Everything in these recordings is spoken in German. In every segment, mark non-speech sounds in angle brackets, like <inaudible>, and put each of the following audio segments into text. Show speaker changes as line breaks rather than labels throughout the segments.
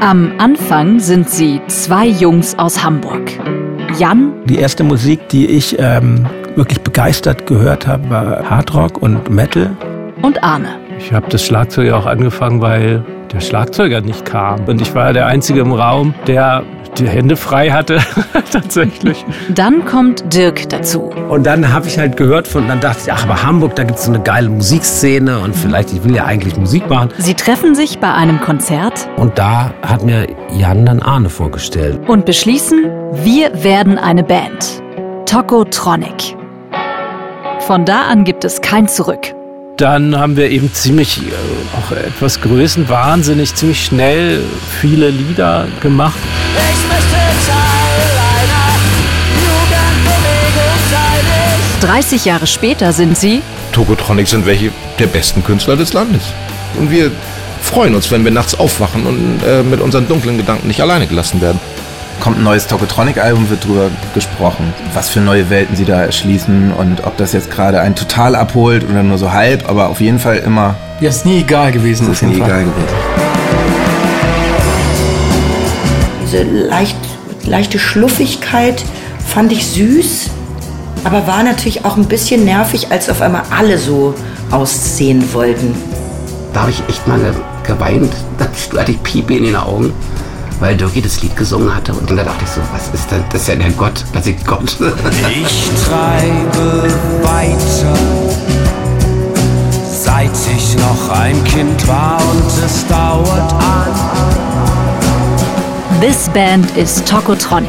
Am Anfang sind sie zwei Jungs aus Hamburg. Jan.
Die erste Musik, die ich ähm, wirklich begeistert gehört habe, war Hardrock und Metal.
Und Arne.
Ich habe das Schlagzeug auch angefangen, weil der Schlagzeuger nicht kam. Und ich war der Einzige im Raum, der die Hände frei hatte, <laughs> tatsächlich.
Dann kommt Dirk dazu.
Und dann habe ich halt gehört von, dann dachte ich, ach, aber Hamburg, da gibt es so eine geile Musikszene und vielleicht, ich will ja eigentlich Musik machen.
Sie treffen sich bei einem Konzert.
Und da hat mir Jan dann Arne vorgestellt.
Und beschließen, wir werden eine Band. Tokotronic. Von da an gibt es kein Zurück
dann haben wir eben ziemlich, äh, auch etwas größenwahnsinnig, ziemlich schnell viele Lieder gemacht. Ich möchte Teil
einer Jugendbewegung sein. 30 Jahre später sind sie
Tokotronic sind welche der besten Künstler des Landes. Und wir freuen uns, wenn wir nachts aufwachen und äh, mit unseren dunklen Gedanken nicht alleine gelassen werden
kommt ein neues Tokotronic-Album, wird drüber gesprochen, was für neue Welten sie da erschließen und ob das jetzt gerade einen total abholt oder nur so halb, aber auf jeden Fall immer.
Ja, ist nie egal gewesen.
Ist nie egal gewesen.
Diese leicht, leichte Schluffigkeit fand ich süß, aber war natürlich auch ein bisschen nervig, als auf einmal alle so aussehen wollten.
Da habe ich echt mal geweint, da hatte ich Pipi in den Augen weil Dirkie das Lied gesungen hatte. Und da dachte ich so, was ist das? Das ist ja der Gott, das ist Gott.
Ich treibe weiter, seit ich noch ein Kind war und es dauert an.
This Band is Tokotronic.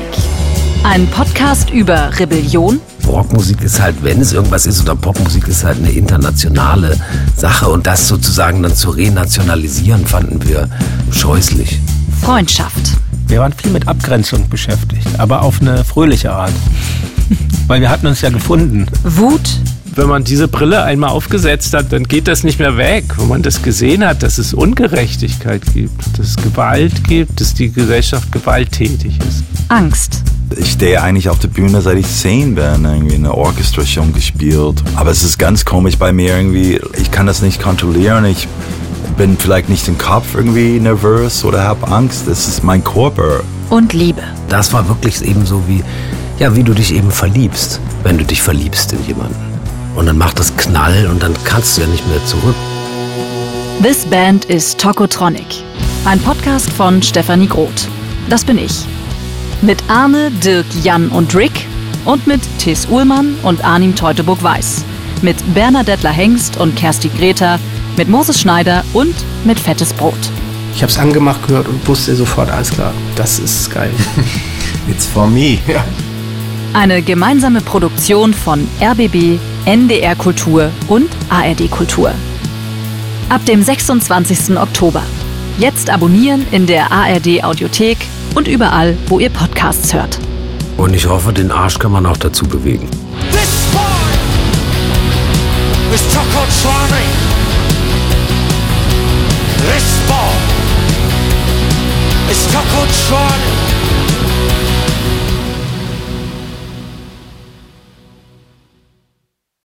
Ein Podcast über Rebellion.
Rockmusik ist halt, wenn es irgendwas ist, oder Popmusik ist halt eine internationale Sache. Und das sozusagen dann zu renationalisieren, fanden wir scheußlich.
Freundschaft.
Wir waren viel mit Abgrenzung beschäftigt, aber auf eine fröhliche Art. <laughs> Weil wir hatten uns ja gefunden.
Wut.
Wenn man diese Brille einmal aufgesetzt hat, dann geht das nicht mehr weg. Wenn man das gesehen hat, dass es Ungerechtigkeit gibt, dass es Gewalt gibt, dass die Gesellschaft gewalttätig ist.
Angst.
Ich stehe eigentlich auf der Bühne, seit ich zehn bin, irgendwie in der Orchester schon gespielt. Aber es ist ganz komisch bei mir irgendwie. Ich kann das nicht kontrollieren. Ich bin vielleicht nicht im Kopf irgendwie nervös oder habe Angst. Es ist mein Körper.
Und Liebe.
Das war wirklich eben so wie, ja, wie du dich eben verliebst, wenn du dich verliebst in jemanden. Und dann macht das Knall und dann kannst du ja nicht mehr zurück.
This Band is Tokotronic. Ein Podcast von Stefanie Groth. Das bin ich. Mit Arne, Dirk, Jan und Rick und mit Tis Uhlmann und Arnim Teuteburg-Weiß. Mit Bernadette Hengst und Kersti Greta mit Moses Schneider und mit Fettes Brot.
Ich habe es angemacht gehört und wusste sofort, alles klar, das ist geil. <laughs>
It's for me. Ja.
Eine gemeinsame Produktion von RBB, NDR Kultur und ARD Kultur. Ab dem 26. Oktober. Jetzt abonnieren in der ARD Audiothek und überall, wo ihr Podcasts hört.
Und ich hoffe, den Arsch kann man auch dazu bewegen. This boy is
This ball is Taco Charlie.